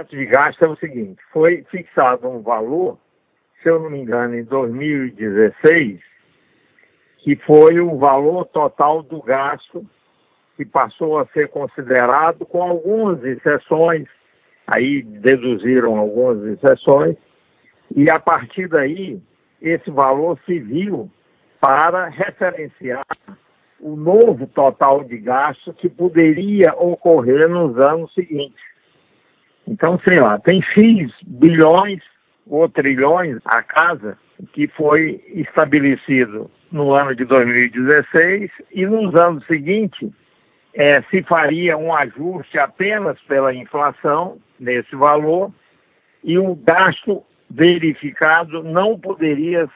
teto de gasto é o seguinte: foi fixado um valor, se eu não me engano, em 2016, que foi o valor total do gasto que passou a ser considerado com algumas exceções, aí deduziram algumas exceções, e a partir daí esse valor se viu para referenciar o novo total de gasto que poderia ocorrer nos anos seguintes. Então, sei lá, tem X bilhões ou trilhões a casa que foi estabelecido no ano de 2016 e nos anos seguintes é, se faria um ajuste apenas pela inflação nesse valor e o gasto verificado não poderia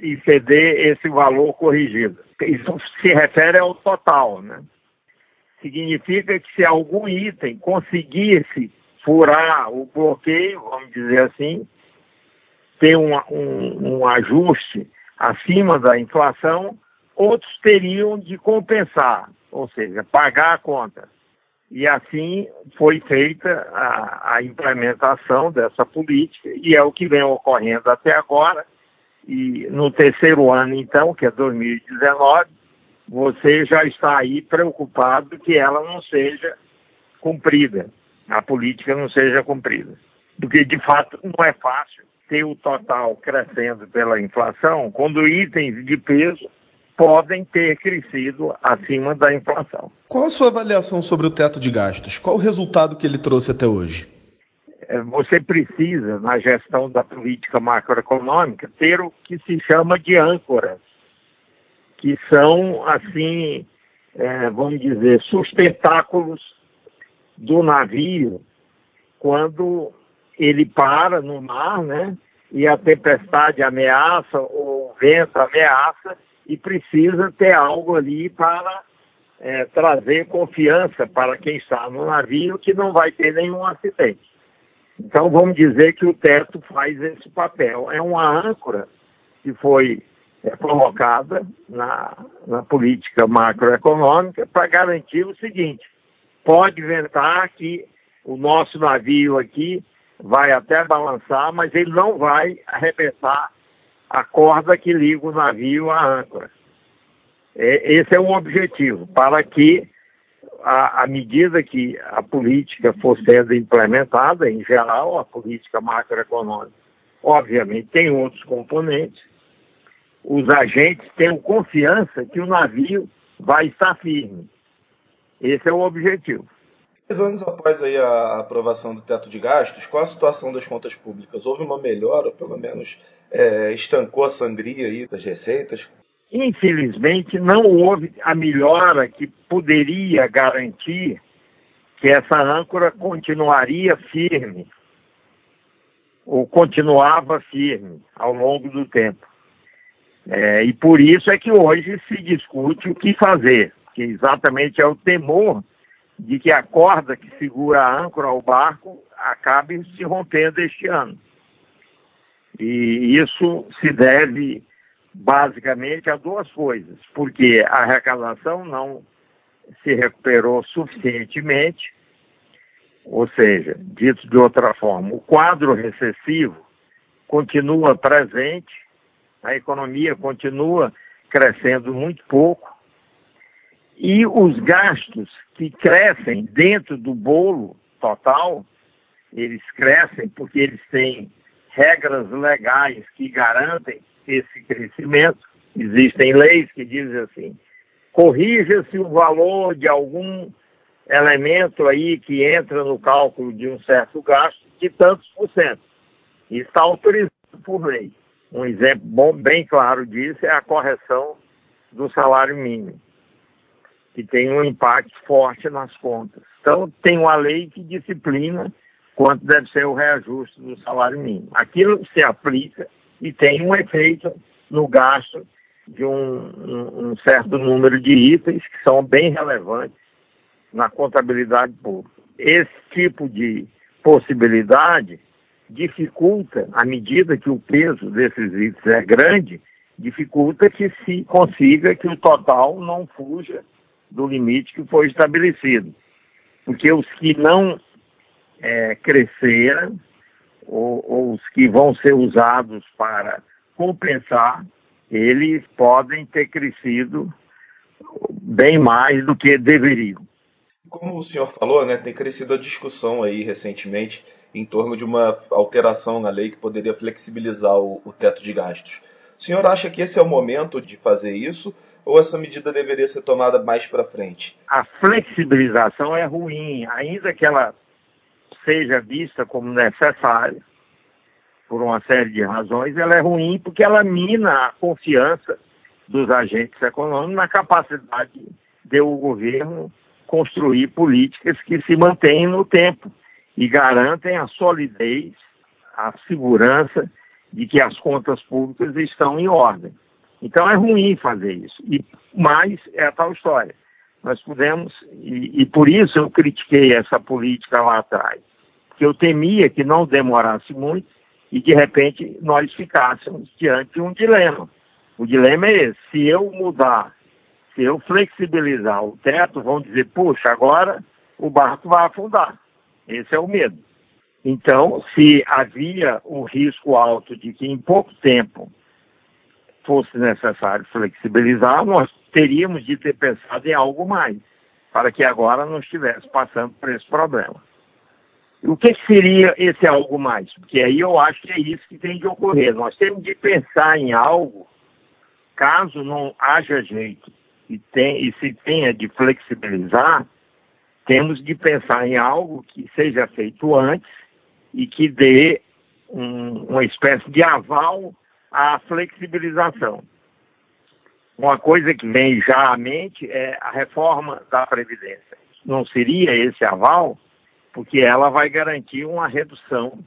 exceder esse valor corrigido. Isso se refere ao total, né? Significa que se algum item conseguisse furar o bloqueio, vamos dizer assim, ter um, um, um ajuste acima da inflação, outros teriam de compensar, ou seja, pagar a conta. E assim foi feita a, a, implementação dessa política, e é o que vem ocorrendo até agora. E no terceiro ano, então, que é 2019, você já está aí preocupado que ela não seja cumprida, a política não seja cumprida. Porque, de fato, não é fácil ter o total crescendo pela inflação quando itens de peso podem ter crescido acima da inflação. Qual a sua avaliação sobre o teto de gastos? Qual o resultado que ele trouxe até hoje? É, você precisa, na gestão da política macroeconômica, ter o que se chama de âncoras, que são, assim, é, vamos dizer, sustentáculos do navio quando ele para no mar, né? E a tempestade ameaça, ou o vento ameaça, e precisa ter algo ali para é, trazer confiança para quem está no navio que não vai ter nenhum acidente. Então vamos dizer que o teto faz esse papel. É uma âncora que foi é, colocada na, na política macroeconômica para garantir o seguinte: pode ventar que o nosso navio aqui vai até balançar, mas ele não vai arrebentar a corda que liga o navio à âncora. É, esse é o objetivo, para que, à medida que a política for sendo implementada, em geral, a política macroeconômica, obviamente, tem outros componentes, os agentes tenham confiança que o navio vai estar firme. Esse é o objetivo. Dez anos após aí a aprovação do teto de gastos, qual a situação das contas públicas? Houve uma melhora, ou pelo menos é, estancou a sangria aí das receitas? Infelizmente, não houve a melhora que poderia garantir que essa âncora continuaria firme, ou continuava firme ao longo do tempo. É, e por isso é que hoje se discute o que fazer, que exatamente é o temor de que a corda que segura a âncora ao barco acabe se rompendo este ano. E isso se deve basicamente a duas coisas, porque a arrecadação não se recuperou suficientemente, ou seja, dito de outra forma, o quadro recessivo continua presente, a economia continua crescendo muito pouco, e os gastos que crescem dentro do bolo total, eles crescem porque eles têm regras legais que garantem esse crescimento. Existem leis que dizem assim: corrija-se o valor de algum elemento aí que entra no cálculo de um certo gasto de tantos por cento. Está autorizado por lei. Um exemplo bom, bem claro disso é a correção do salário mínimo que tem um impacto forte nas contas. Então, tem uma lei que disciplina quanto deve ser o reajuste do salário mínimo. Aquilo se aplica e tem um efeito no gasto de um, um, certo número de itens que são bem relevantes na contabilidade pública. Esse tipo de possibilidade dificulta, à medida que o peso desses itens é grande, dificulta que se consiga que o total não fuja do limite que foi estabelecido. Porque os que não é, cresceram ou, ou os que vão ser usados para compensar, eles podem ter crescido bem mais do que deveriam. Como o senhor falou, né, tem crescido a discussão aí recentemente em torno de uma alteração na lei que poderia flexibilizar o, o teto de gastos. O senhor acha que esse é o momento de fazer isso ou essa medida deveria ser tomada mais para frente? A flexibilização é ruim, ainda que ela seja vista como necessária por uma série de razões, ela é ruim porque ela mina a confiança dos agentes econômicos na capacidade de o governo construir políticas que se mantêm no tempo e garantem a solidez, a segurança de que as contas públicas estão em ordem. Então é ruim fazer isso. E mais é a tal história. Nós pudemos, e, e por isso eu critiquei essa política lá atrás, que eu temia que não demorasse muito e de repente nós ficássemos diante de um dilema. O dilema é esse: se eu mudar, se eu flexibilizar o teto, vão dizer, puxa, agora o barco vai afundar. Esse é o medo. Então, se havia um risco alto de que em pouco tempo fosse necessário flexibilizar, nós teríamos de ter pensado em algo mais, para que agora não estivesse passando por esse problema. O que seria esse algo mais? Porque aí eu acho que é isso que tem de ocorrer. Nós temos de pensar em algo, caso não haja jeito e, tem, e se tenha de flexibilizar, temos de pensar em algo que seja feito antes e que dê um, uma espécie de aval à flexibilização. Uma coisa que vem já à mente é a reforma da Previdência. Não seria esse aval, porque ela vai garantir uma redução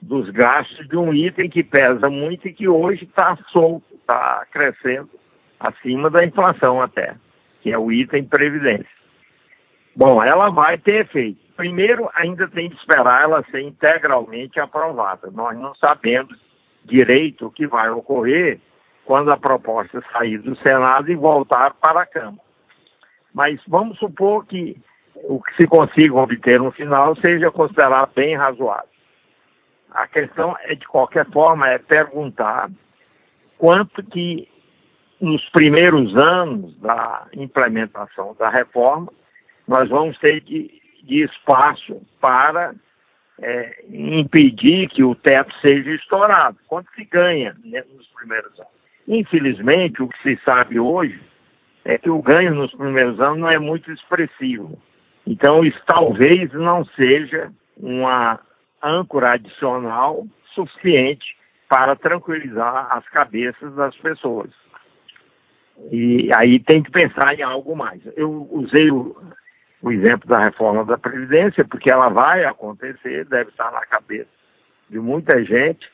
dos gastos de um item que pesa muito e que hoje está solto, está crescendo acima da inflação até, que é o item Previdência. Bom, ela vai ter efeito primeiro, ainda tem que esperar ela ser integralmente aprovada. Nós não sabemos direito que vai ocorrer quando a proposta sair do Senado e voltar para a Câmara. Mas vamos supor que o que se consiga obter no final seja considerado bem razoável. A questão é, de qualquer forma, é perguntar quanto que nos primeiros anos da implementação da reforma nós vamos ter que de espaço para é, impedir que o teto seja estourado. Quanto se ganha né, nos primeiros anos? Infelizmente, o que se sabe hoje é que o ganho nos primeiros anos não é muito expressivo. Então, isso talvez não seja uma âncora adicional suficiente para tranquilizar as cabeças das pessoas. E aí tem que pensar em algo mais. Eu usei o, exemplo da reforma da Previdência, porque ela vai acontecer, deve estar na cabeça de muita gente,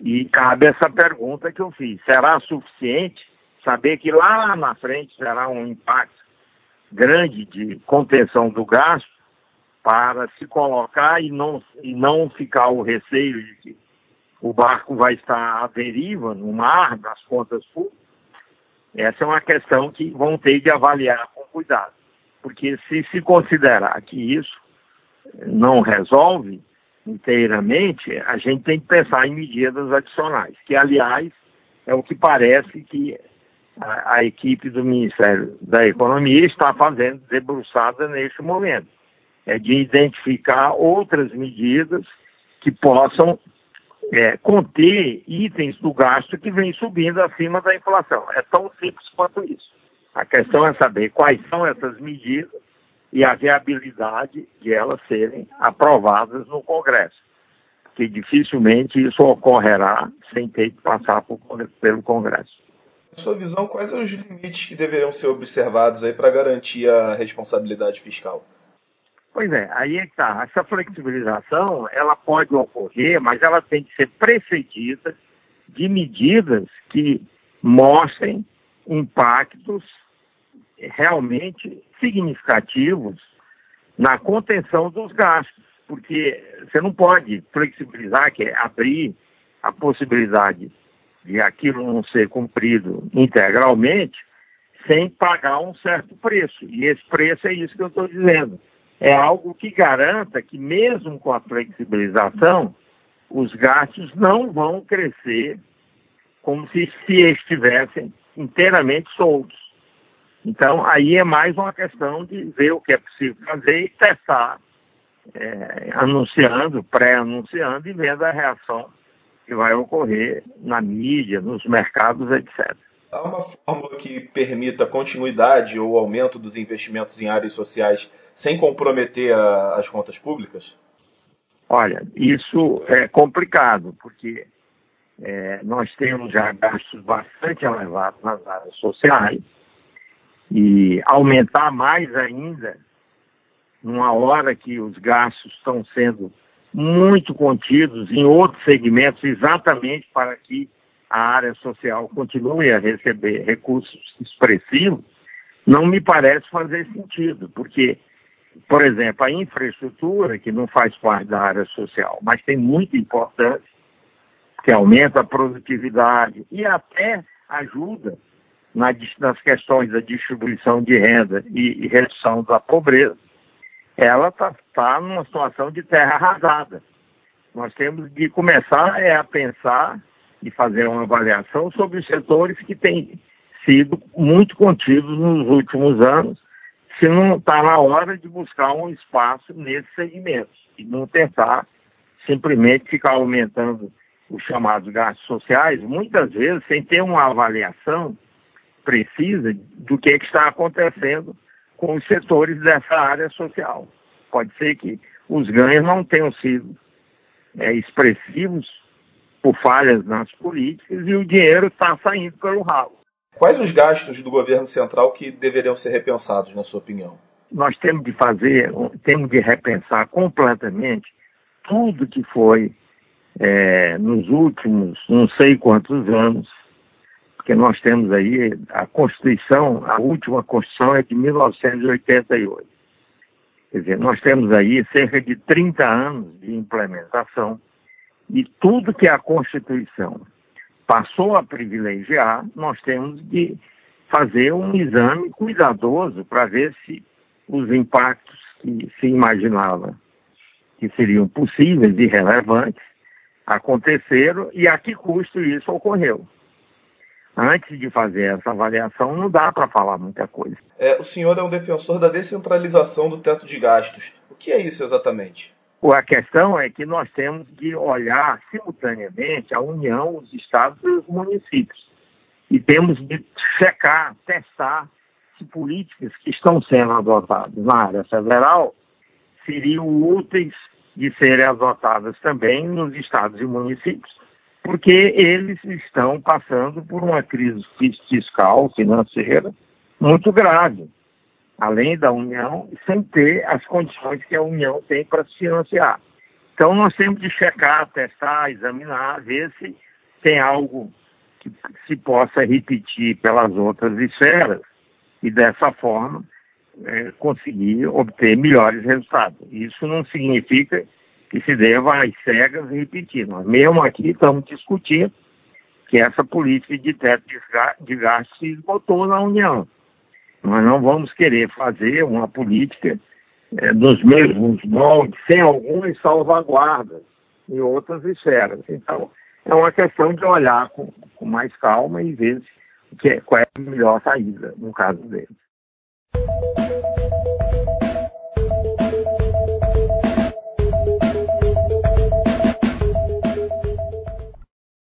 e cabe essa pergunta que eu fiz: será suficiente saber que lá na frente será um impacto grande de contenção do gasto para se colocar e não, e não ficar o receio de que o barco vai estar à deriva no mar, nas contas públicas? Essa é uma questão que vão ter de avaliar com cuidado. Porque se se considerar que isso não resolve inteiramente, a gente tem que pensar em medidas adicionais, que, aliás, é o que parece que a, a equipe do Ministério da Economia está fazendo, debruçada neste momento. É de identificar outras medidas que possam é, conter itens do gasto que vem subindo acima da inflação. É tão simples quanto isso. A questão é saber quais são essas medidas e a viabilidade de elas serem aprovadas no Congresso, que dificilmente isso ocorrerá sem ter que passar por, pelo Congresso. Na sua visão, quais são os limites que deveriam ser observados aí para garantir a responsabilidade fiscal? Pois é, aí é que está. Essa flexibilização, ela pode ocorrer, mas ela tem que ser precedida de medidas que mostrem impactos realmente significativos na contenção dos gastos, porque você não pode flexibilizar, que é abrir a possibilidade de aquilo não ser cumprido integralmente, sem pagar um certo preço. E esse preço é isso que eu estou dizendo. é algo que garanta que, mesmo com a flexibilização, os gastos não vão crescer como se, se estivessem inteiramente soltos. Então, aí é mais uma questão de ver o que é possível fazer e testar, é, anunciando, pré-anunciando e vendo a reação que vai ocorrer na mídia, nos mercados, etc. Há uma fórmula que permita continuidade ou aumento dos investimentos em áreas sociais sem comprometer a, as contas públicas? Olha, isso é complicado, porque é, nós temos já gastos bastante elevados nas áreas sociais e aumentar mais ainda numa hora que os gastos estão sendo muito contidos em outros segmentos, exatamente para que a área social continue a receber recursos expressivos, não me parece fazer sentido, porque, por exemplo, a infraestrutura, que não faz parte da área social, mas tem muita importância, que aumenta a produtividade e até ajuda nas questões da distribuição de renda e, redução da pobreza, ela está tá numa situação de terra arrasada. Nós temos de começar é, a pensar e fazer uma avaliação sobre os setores que têm sido muito contidos nos últimos anos, se não está na hora de buscar um espaço nesses segmentos e não tentar simplesmente ficar aumentando os chamados gastos sociais, muitas vezes sem ter uma avaliação precisa do que, é que está acontecendo com os setores dessa área social. Pode ser que os ganhos não tenham sido é, expressivos por falhas nas políticas e o dinheiro está saindo pelo ralo. Quais os gastos do governo central que deveriam ser repensados, na sua opinião? Nós temos de fazer, temos de repensar completamente tudo que foi é, nos últimos não sei quantos anos, porque nós temos aí a Constituição, a última Constituição é de 1988. Quer dizer, nós temos aí cerca de 30 anos de implementação e tudo que a Constituição passou a privilegiar, nós temos de fazer um exame cuidadoso para ver se os impactos que se imaginava que seriam possíveis e relevantes aconteceram e a que custo isso ocorreu. Antes de fazer essa avaliação, não dá para falar muita coisa. É, o senhor é um defensor da descentralização do teto de gastos. O que é isso exatamente? A questão é que nós temos de olhar simultaneamente a União, os estados e os municípios. E temos de checar, testar se políticas que estão sendo adotadas na área federal seriam úteis de serem adotadas também nos estados e municípios, porque eles estão passando por uma crise fiscal, financeira muito grave, além da União, sem ter as condições que a União tem para se financiar. Então nós temos de checar, testar, examinar, ver se tem algo que se possa repetir pelas outras esferas e dessa forma é, conseguir obter melhores resultados. Isso não significa que se deva às cegas repetir. Nós mesmo aqui estamos discutindo que essa política de teto de gasto se esgotou na União. Nós não vamos querer fazer uma política é, dos mesmos moldes, sem algumas salvaguardas em outras esferas. Então, é uma questão de olhar com, com mais calma e ver que, qual é a melhor saída no caso deles.